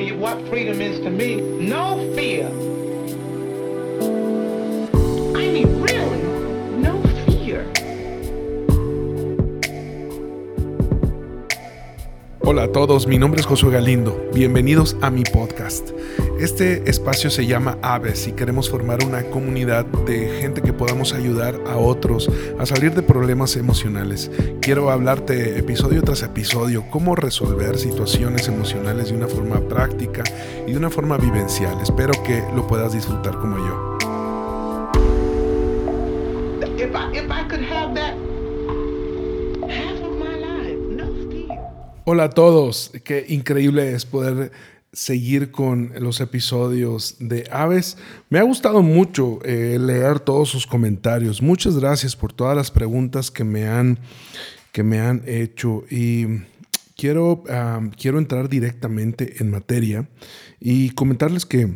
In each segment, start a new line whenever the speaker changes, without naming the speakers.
tell you what freedom is to me. No fear.
A todos, mi nombre es Josué Galindo. Bienvenidos a mi podcast. Este espacio se llama Aves y queremos formar una comunidad de gente que podamos ayudar a otros a salir de problemas emocionales. Quiero hablarte episodio tras episodio cómo resolver situaciones emocionales de una forma práctica y de una forma vivencial. Espero que lo puedas disfrutar como yo. Hola a todos, qué increíble es poder seguir con los episodios de Aves. Me ha gustado mucho eh, leer todos sus comentarios. Muchas gracias por todas las preguntas que me han, que me han hecho y quiero, quiero entrar directamente en materia y comentarles que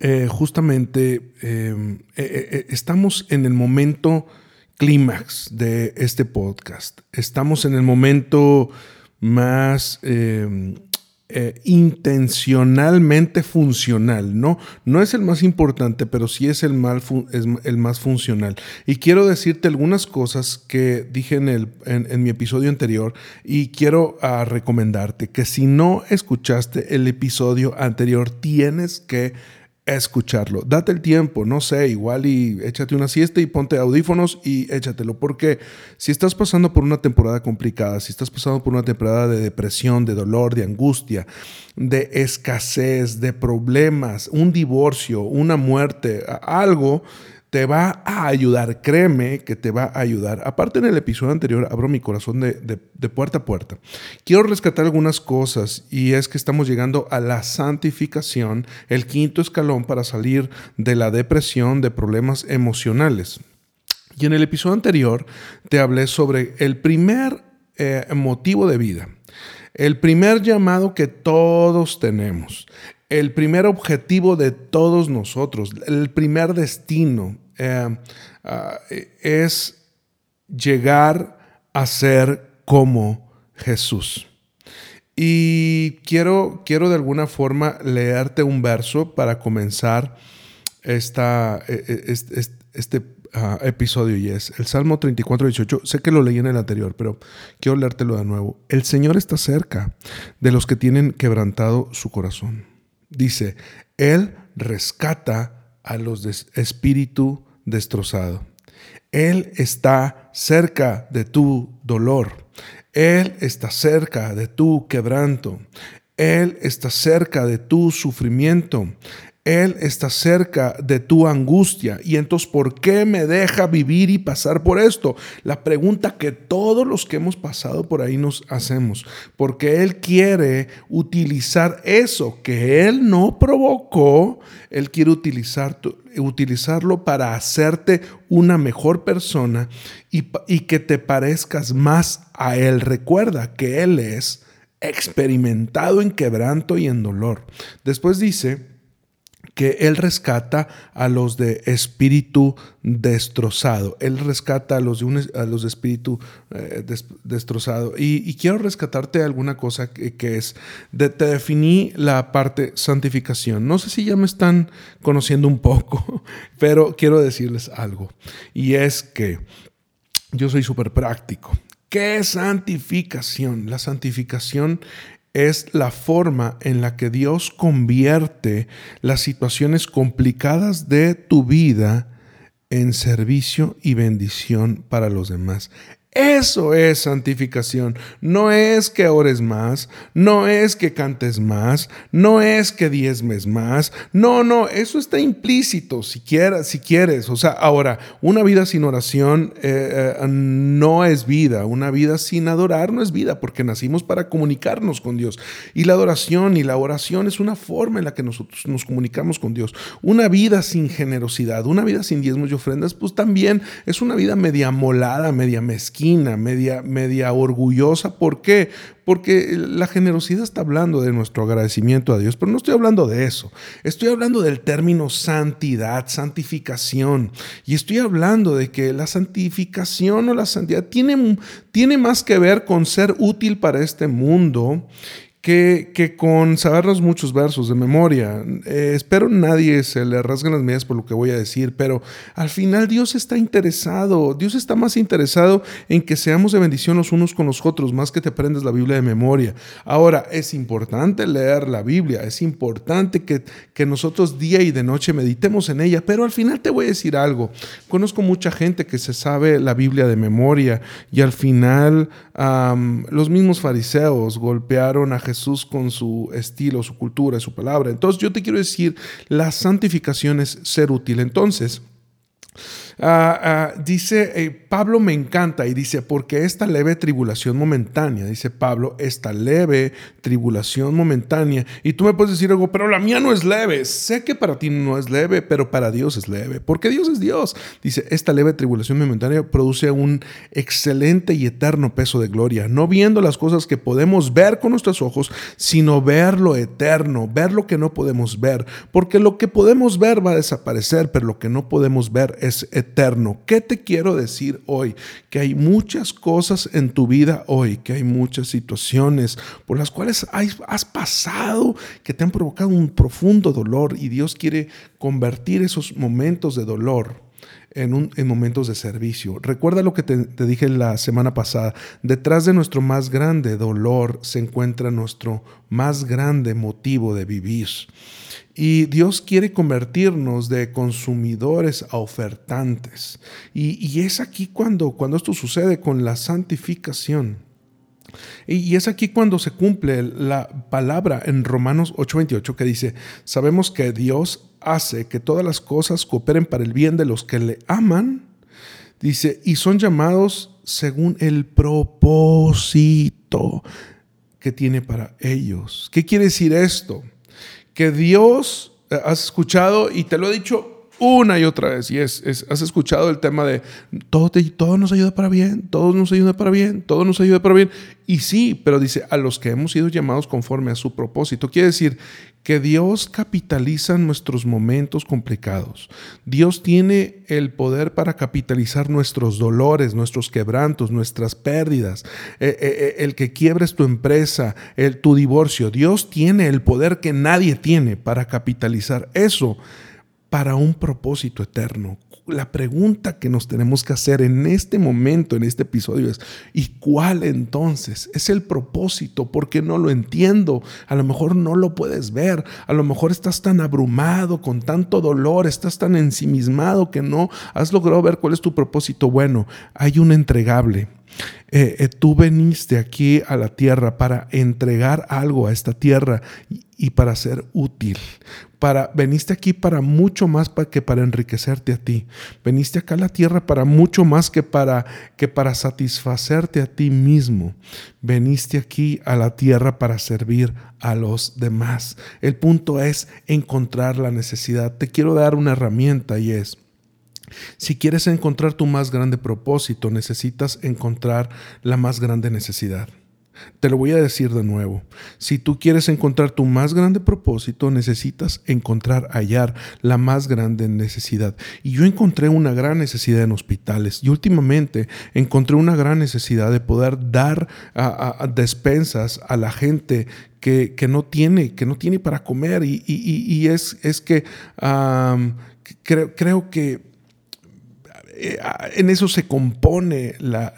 eh, justamente eh, eh, estamos en el momento clímax de este podcast. Estamos en el momento más eh, eh, intencionalmente funcional, ¿no? No es el más importante, pero sí es el, mal es el más funcional. Y quiero decirte algunas cosas que dije en, el, en mi episodio anterior y quiero ah, recomendarte que si no escuchaste el episodio anterior, tienes que escucharlo. Date el tiempo, no sé, igual y échate una siesta y ponte audífonos y échatelo, porque si estás pasando por una temporada complicada, si estás pasando por una temporada de depresión, de dolor, de angustia, de escasez, de problemas, un divorcio, una muerte, algo, te va a ayudar, créeme que te va a ayudar. Aparte en el episodio anterior abro mi corazón de, puerta a puerta. Quiero rescatar algunas cosas y es que estamos llegando a la santificación, el quinto escalón para salir de la depresión, de problemas emocionales. Y en el episodio anterior te hablé sobre el primer eh, motivo de vida, el primer llamado que todos tenemos, el primer objetivo de todos nosotros, el primer destino eh, ah, es llegar a ser como Jesús. Y quiero, quiero de alguna forma leerte un verso para comenzar esta, eh, eh, este, este- este, ah, episodio y es el Salmo 34, 18. Sé que lo leí en el anterior, pero quiero leértelo de nuevo. El Señor está cerca de los que tienen quebrantado su corazón. Dice, Él rescata a los de espíritu destrozado. Él está cerca de tu dolor. Él está cerca de tu quebranto. Él está cerca de tu sufrimiento. Él está cerca de tu angustia. Y entonces, ¿por qué me deja vivir y pasar por esto? La pregunta que todos los que hemos pasado por ahí nos hacemos. Porque Él quiere utilizar eso que Él no provocó. Él quiere utilizar utilizarlo para hacerte una mejor persona y que te parezcas más a Él. Recuerda que Él es experimentado en quebranto y en dolor. Después dice que Él rescata a los de espíritu destrozado. Él rescata a los de, un, a los de espíritu eh, des, destrozado. Y, quiero rescatarte alguna cosa que, que es, de, te definí la parte santificación. No sé si ya me están conociendo un poco, pero quiero decirles algo. Y es que yo soy súper práctico. ¿Qué es santificación? La santificación es la forma en la que Dios convierte las situaciones complicadas de tu vida en servicio y bendición para los demás. Eso es santificación. No es que ores más, no es que cantes más, no es que diezmes más. No, no, eso está implícito si quieres. Si quieres. O sea, ahora, una vida sin oración eh, eh, no es vida. Una vida sin adorar no es vida porque nacimos para comunicarnos con Dios. Y la adoración y la oración es una forma en la que nosotros nos comunicamos con Dios. Una vida sin generosidad, una vida sin diezmos y ofrendas, pues también es una vida media molada, media mezquina media, media orgullosa. ¿Por qué? Porque la generosidad está hablando de nuestro agradecimiento a Dios, pero no estoy hablando de eso. Estoy hablando del término santidad, santificación. Y estoy hablando de que la santificación o la santidad tiene, tiene más que ver con ser útil para este mundo que, con sabernos muchos versos de memoria, eh, espero nadie se le rasguen las medias por lo que voy a decir, pero al final Dios está interesado, Dios está más interesado en que seamos de bendición los unos con los otros, más que te aprendes la Biblia de memoria. Ahora, es importante leer la Biblia, es importante que, que nosotros día y de noche meditemos en ella, pero al final te voy a decir algo, conozco mucha gente que se sabe la Biblia de memoria y al final los mismos fariseos golpearon a Jesús con su estilo, su cultura, su palabra. Entonces yo te quiero decir, la santificación es ser útil. Entonces, Ah, ah, dice, eh, Pablo me encanta y dice, porque esta leve tribulación momentánea, dice Pablo, esta leve tribulación momentánea. Y tú me puedes decir algo, pero la mía no es leve. Sé que para ti no es leve, pero para Dios es leve, porque Dios es Dios. Dice, esta leve tribulación momentánea produce un excelente y eterno peso de gloria, no viendo las cosas que podemos ver con nuestros ojos, sino ver lo eterno, ver lo que no podemos ver, porque lo que podemos ver va a desaparecer, pero lo que no podemos ver es eterno eterno. ¿Qué te quiero decir hoy? Que hay muchas cosas en tu vida hoy, que hay muchas situaciones por las cuales has pasado, que te han provocado un profundo dolor y Dios quiere convertir esos momentos de dolor en, momentos de servicio. Recuerda lo que te, te, dije la semana pasada. Detrás de nuestro más grande dolor se encuentra nuestro más grande motivo de vivir. Y Dios quiere convertirnos de consumidores a ofertantes. Y, es aquí cuando, cuando esto sucede con la santificación. Y, es aquí cuando se cumple la palabra en Romanos 8:28 que dice, sabemos que Dios hace que todas las cosas cooperen para el bien de los que le aman. Dice, y son llamados según el propósito que tiene para ellos. ¿Qué quiere decir esto? que Dios, eh, has escuchado y te lo he dicho una y otra vez, y es, has escuchado el tema de todo, te, nos ayuda para bien, todo nos ayuda para bien, todo nos ayuda para bien. Y sí, pero dice, a los que hemos sido llamados conforme a su propósito. Quiere decir que Dios capitaliza nuestros momentos complicados. Dios tiene el poder para capitalizar nuestros dolores, nuestros quebrantos, nuestras pérdidas, eh, eh, eh, el que quiebres tu empresa, el, tu divorcio. Dios tiene el poder que nadie tiene para capitalizar eso para un propósito eterno. La pregunta que nos tenemos que hacer en este momento, en este episodio es, ¿y cuál entonces es el propósito? Porque no lo entiendo. A lo mejor no lo puedes ver. A lo mejor estás tan abrumado, con tanto dolor, estás tan ensimismado que no has logrado ver cuál es tu propósito. Bueno, hay un entregable eh, eh, tú veniste aquí a la tierra para entregar algo a esta tierra y, para ser útil. Para, veniste aquí para mucho más que para enriquecerte a ti. Veniste acá a la tierra para mucho más que para, que para satisfacerte a ti mismo. Veniste aquí a la tierra para servir a los demás. El punto es encontrar la necesidad. Te quiero dar una herramienta y es si quieres encontrar tu más grande propósito, necesitas encontrar la más grande necesidad. Te lo voy a decir de nuevo. Si tú quieres encontrar tu más grande propósito, necesitas encontrar, hallar la más grande necesidad. Y yo encontré una gran necesidad en hospitales. Y últimamente encontré una gran necesidad de poder dar a, despensas a la gente que, no tiene, que no tiene para comer. Y, es, es que creo, creo que eh, en eso se compone la,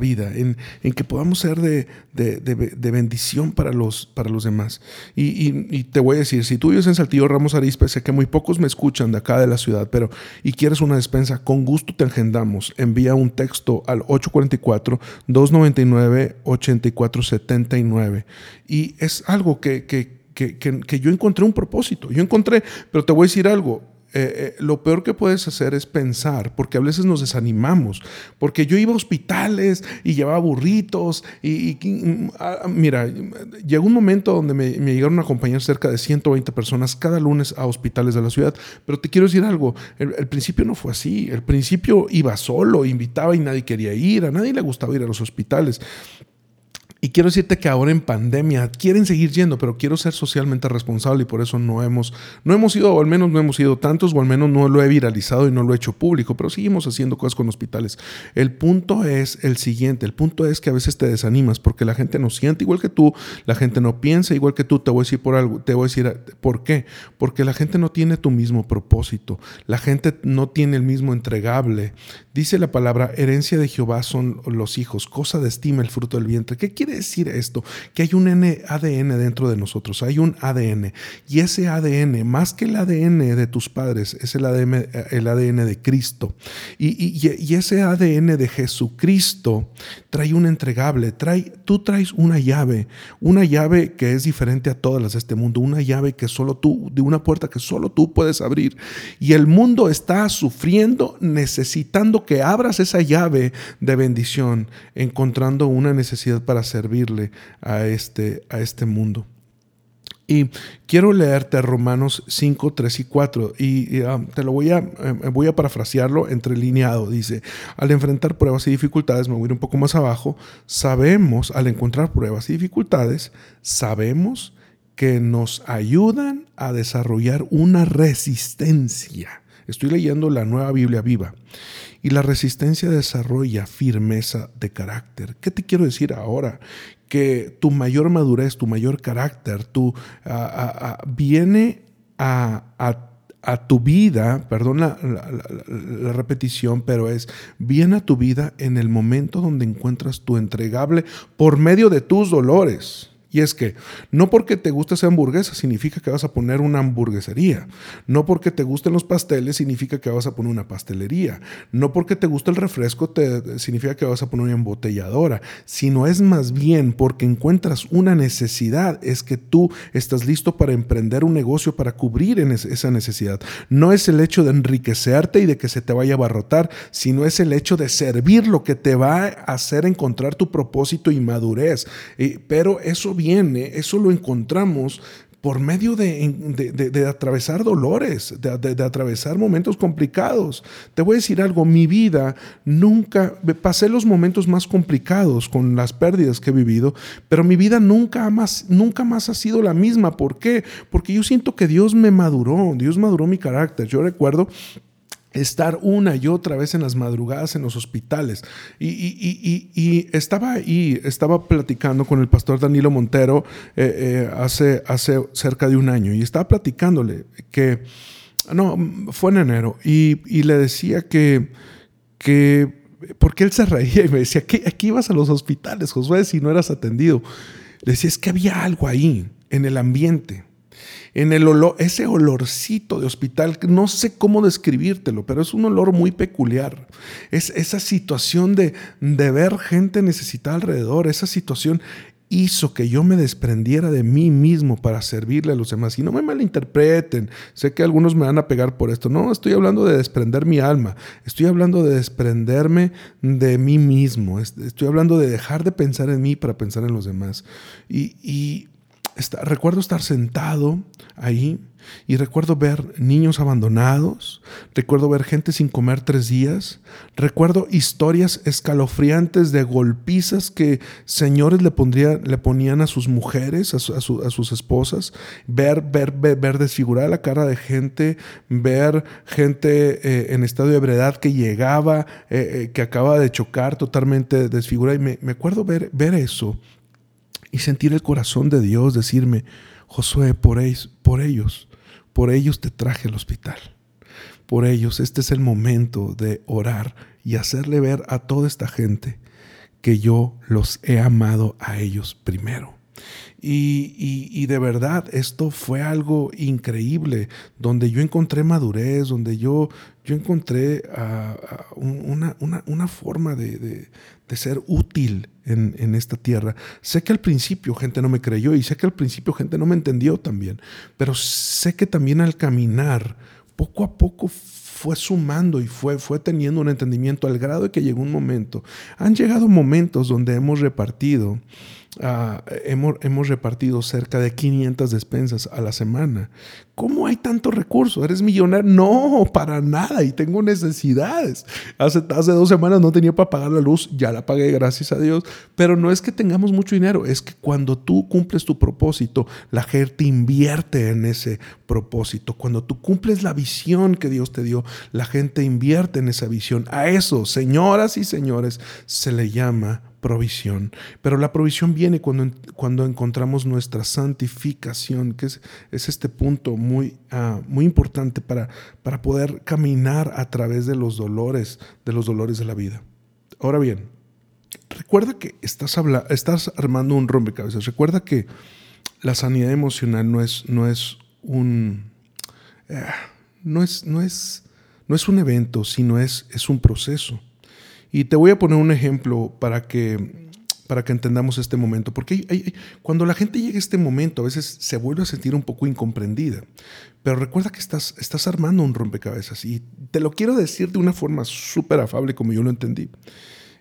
vida, en, que podamos ser de, bendición para los, para los demás. Y, te voy a decir, si tú vives en Saltillo Ramos Arispe, sé que muy pocos me escuchan de acá de la ciudad, pero y quieres una despensa, con gusto te agendamos. Envía un texto al 844-299-8479. Y es algo que, que, que yo encontré un propósito. Yo encontré, pero te voy a decir algo eh, eh, lo peor que puedes hacer es pensar, porque a veces nos desanimamos, porque yo iba a hospitales y llevaba burritos y, mm, ah, ah, mira, llegó un momento donde me, llegaron a acompañar cerca de 120 personas cada lunes a hospitales de la ciudad, pero te quiero decir algo, el, el principio no fue así, el principio iba solo, invitaba y nadie quería ir, a nadie le gustaba ir a los hospitales. Y quiero decirte que ahora en pandemia quieren seguir yendo, pero quiero ser socialmente responsable y por eso no hemos, no hemos ido, o al menos no hemos ido tantos, o al menos no lo he viralizado y no lo he hecho público, pero seguimos haciendo cosas con hospitales. El punto es el siguiente, el punto es que a veces te desanimas porque la gente no siente igual que tú, la gente no piensa igual que tú, te voy a decir por algo, te voy a decir por qué, porque la gente no tiene tu mismo propósito, la gente no tiene el mismo entregable. Dice la palabra, herencia de Jehová son los hijos, cosa de estima el fruto del vientre. ¿Qué quiere decir esto? Que hay un ADN dentro de nosotros, hay un ADN. Y ese ADN, más que el ADN de tus padres, es el ADN, el ADN de Cristo. Y, ese ADN de Jesucristo trae un entregable, trae, tú traes una llave, una llave que es diferente a todas las de este mundo, una llave que solo tú, de una puerta que solo tú puedes abrir. Y el mundo está sufriendo, necesitando que abras esa llave de bendición, encontrando una necesidad para servirle a este, a este mundo. Y quiero leerte Romanos 5, 3 y 4 y, ah, te lo voy a, eh, voy a parafrasearlo entrelineado. Dice, al enfrentar pruebas y dificultades, me voy a ir un poco más abajo, sabemos, al encontrar pruebas y dificultades, sabemos que nos ayudan a desarrollar una resistencia. Estoy leyendo la nueva Biblia viva. Y la resistencia desarrolla firmeza de carácter. ¿Qué te quiero decir ahora? Que tu mayor madurez, tu mayor carácter, tu, viene a, tu vida, perdón la, la, repetición, pero es, viene a tu vida en el momento donde encuentras tu entregable por medio de tus dolores. Y es que no porque te guste esa hamburguesa significa que vas a poner una hamburguesería. No porque te gusten los pasteles significa que vas a poner una pastelería. No porque te guste el refresco te, significa que vas a poner una embotelladora. Sino es más bien porque encuentras una necesidad. Es que tú estás listo para emprender un negocio para cubrir esa necesidad. No es el hecho de enriquecerte y de que se te vaya a abarrotar, sino es el hecho de servir lo que te va a hacer encontrar tu propósito y madurez. pero eso viene eso lo encontramos por medio de, atravesar dolores, de, atravesar momentos complicados. Te voy a decir algo, mi vida nunca, pasé los momentos más complicados con las pérdidas que he vivido, pero mi vida nunca más, nunca más ha sido la misma. ¿Por qué? Porque yo siento que Dios me maduró, Dios maduró mi carácter. Yo recuerdo estar una y otra vez en las madrugadas en los hospitales. Y, estaba ahí, estaba platicando con el pastor Danilo Montero eh, eh, hace, hace cerca de un año y estaba platicándole que, no, fue en enero, y, le decía que, que, porque él se reía y me decía, que aquí ibas a los hospitales, Josué, si no eras atendido. Le decía, es que había algo ahí en el ambiente en el olor, ese olorcito de hospital, no sé cómo describírtelo, pero es un olor muy peculiar. Es esa situación de, de ver gente necesitada alrededor, esa situación hizo que yo me desprendiera de mí mismo para servirle a los demás. Y no me malinterpreten, sé que algunos me van a pegar por esto. No, estoy hablando de desprender mi alma, estoy hablando de desprenderme de mí mismo, estoy hablando de dejar de pensar en mí para pensar en los demás. Y, y recuerdo estar sentado ahí y recuerdo ver niños abandonados, recuerdo ver gente sin comer tres días, recuerdo historias escalofriantes de golpizas que señores le, ponían a sus mujeres, a, sus esposas, ver, ver, ver, desfigurada la cara de gente, ver gente eh, en estado de ebriedad que llegaba, eh, eh, que acaba de chocar totalmente desfigurada. Y me, me acuerdo ver, ver eso y sentir el corazón de Dios decirme, Josué, por ellos, por ellos, por ellos te traje al hospital. Por ellos, este es el momento de orar y hacerle ver a toda esta gente que yo los he amado a ellos primero. Y, de verdad, esto fue algo increíble, donde yo encontré madurez, donde yo, yo encontré una, forma de, ser útil en, esta tierra. Sé que al principio gente no me creyó y sé que al principio gente no me entendió también, pero sé que también al caminar, poco a poco fue sumando y fue, teniendo un entendimiento al grado de que llegó un momento. Han llegado momentos donde hemos repartido Ah, hemos, repartido cerca de 500 despensas a la semana. ¿Cómo hay tanto recurso? ¿Eres millonario? No, para nada. Y tengo necesidades. Hace, hace dos semanas no tenía para pagar la luz. Ya la pagué, gracias a Dios. Pero no es que tengamos mucho dinero. Es que cuando tú cumples tu propósito, la gente invierte en ese propósito. Cuando tú cumples la visión que Dios te dio, la gente invierte en esa visión. A eso, señoras y señores, se le llama provisión. Pero la provisión viene cuando, cuando encontramos nuestra santificación, que es, es este punto muy, uh, muy importante para, para poder caminar a través de los dolores, de los dolores de la vida. Ahora bien, recuerda que estás, habla, estás armando un rompecabezas. Recuerda que la sanidad emocional no es, no es un... Uh, no es, no es, no es un evento, sino es, es un proceso. Y te voy a poner un ejemplo para que, para que entendamos este momento, porque cuando la gente llega a este momento a veces se vuelve a sentir un poco incomprendida, pero recuerda que estás, estás armando un rompecabezas y te lo quiero decir de una forma súper afable como yo lo entendí.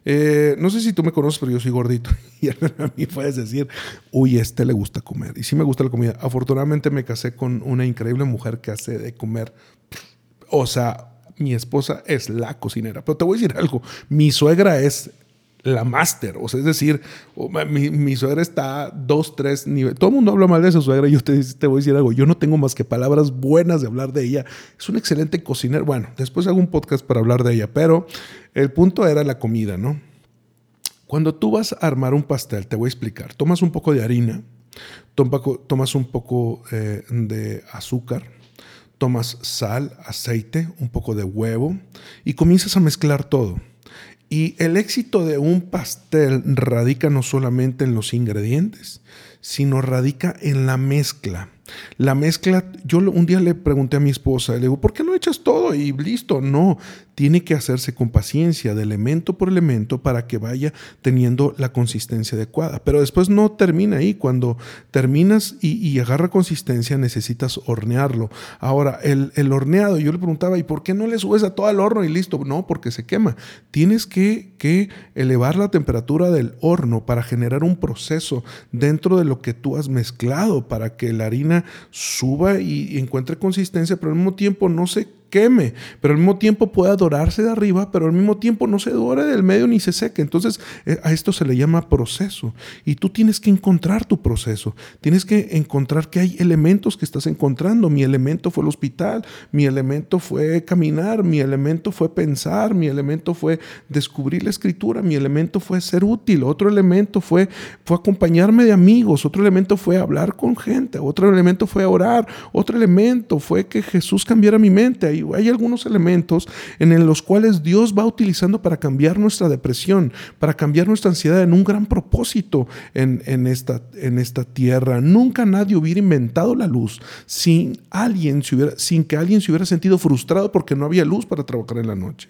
Eh, no sé si tú me conoces, pero yo soy gordito. Y a mí puedes decir, uy, este le gusta comer. Y sí me gusta la comida. Afortunadamente me casé con una increíble mujer que hace de comer. O sea, mi esposa es la cocinera. Pero te voy a decir algo, mi suegra es la máster, o sea, es decir, mi, suegra está dos, tres niveles. Todo el mundo habla mal de su suegra yo te, te, voy a decir algo, yo no tengo más que palabras buenas de hablar de ella. Es un excelente cocinera. Bueno, después hago un podcast para hablar de ella, pero el punto era la comida, ¿no? Cuando tú vas a armar un pastel, te voy a explicar, tomas un poco de harina, tomas un poco eh, de azúcar, tomas sal, aceite, un poco de huevo y comienzas a mezclar todo. Y el éxito de un pastel radica no solamente en los ingredientes, sino radica en la mezcla. La mezcla, yo un día le pregunté a mi esposa, le digo, ¿por qué no echas todo y listo? No, tiene que hacerse con paciencia, de elemento por elemento, para que vaya teniendo la consistencia adecuada. Pero después no termina ahí. Cuando terminas y, agarra consistencia, necesitas hornearlo. Ahora, el, el, horneado, yo le preguntaba, ¿y por qué no le subes a todo el horno y listo? No, porque se quema. Tienes que, que elevar la temperatura del horno para generar un proceso dentro de lo que tú has mezclado, para que la harina suba y, encuentre consistencia, pero al mismo tiempo no se queme, pero al mismo tiempo pueda dorarse de arriba, pero al mismo tiempo no se dore del medio ni se seque. Entonces eh, a esto se le llama proceso. Y tú tienes que encontrar tu proceso. Tienes que encontrar que hay elementos que estás encontrando. Mi elemento fue el hospital, mi elemento fue caminar, mi elemento fue pensar, mi elemento fue descubrir la escritura, mi elemento fue ser útil, otro elemento fue, fue acompañarme de amigos, otro elemento fue hablar con gente, otro elemento fue orar, otro elemento fue que Jesús cambiara mi mente. Hay algunos elementos en los cuales Dios va utilizando para cambiar nuestra depresión, para cambiar nuestra ansiedad en un gran propósito en, esta, tierra. Nunca nadie hubiera inventado la luz sin, alguien sin que alguien se hubiera sentido frustrado porque no había luz para trabajar en la noche.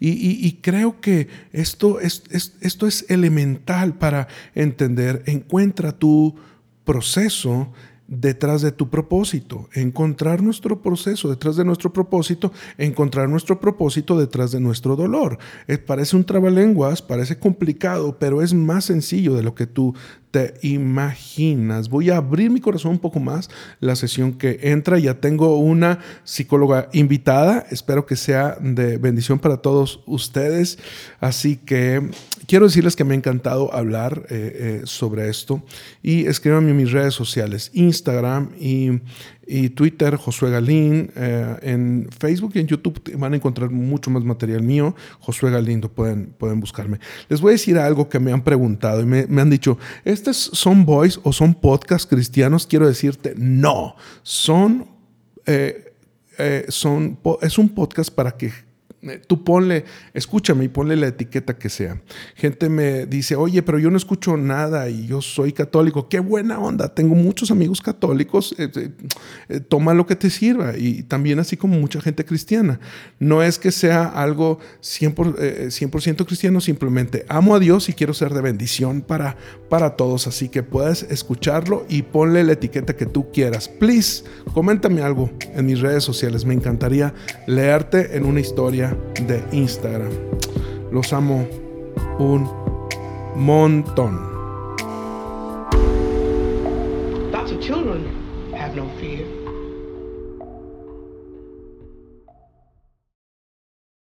Y, creo que esto es, esto es elemental para entender. Encuentra tu proceso detrás de tu propósito, encontrar nuestro proceso detrás de nuestro propósito, encontrar nuestro propósito detrás de nuestro dolor. Eh, parece un trabalenguas, parece complicado, pero es más sencillo de lo que tú te imaginas. Voy a abrir mi corazón un poco más la sesión que entra. Ya tengo una psicóloga invitada. Espero que sea de bendición para todos ustedes. Así que quiero decirles que me ha encantado hablar eh, eh, sobre esto. Y escríbanme en mis redes sociales, Instagram y y Twitter, Josué Galín. Eh, en Facebook y en YouTube van a encontrar mucho más material mío. Josué Galín, pueden, pueden buscarme. Les voy a decir algo que me han preguntado y me, han dicho, ¿estos son boys o son podcasts cristianos? Quiero decirte, no, son... Eh, eh, son, es un podcast para que tú ponle, escúchame y ponle la etiqueta que sea. Gente me dice, oye, pero yo no escucho nada y yo soy católico. Qué buena onda. Tengo muchos amigos católicos. Eh, eh, toma lo que te sirva. Y también así como mucha gente cristiana. No es que sea algo 100%, cristiano, simplemente amo a Dios y quiero ser de bendición para, para todos. Así que puedes escucharlo y ponle la etiqueta que tú quieras. Please, coméntame algo en mis redes sociales. Me encantaría leerte en una de Instagram. Los amo un montón.
Lots of children have no fear.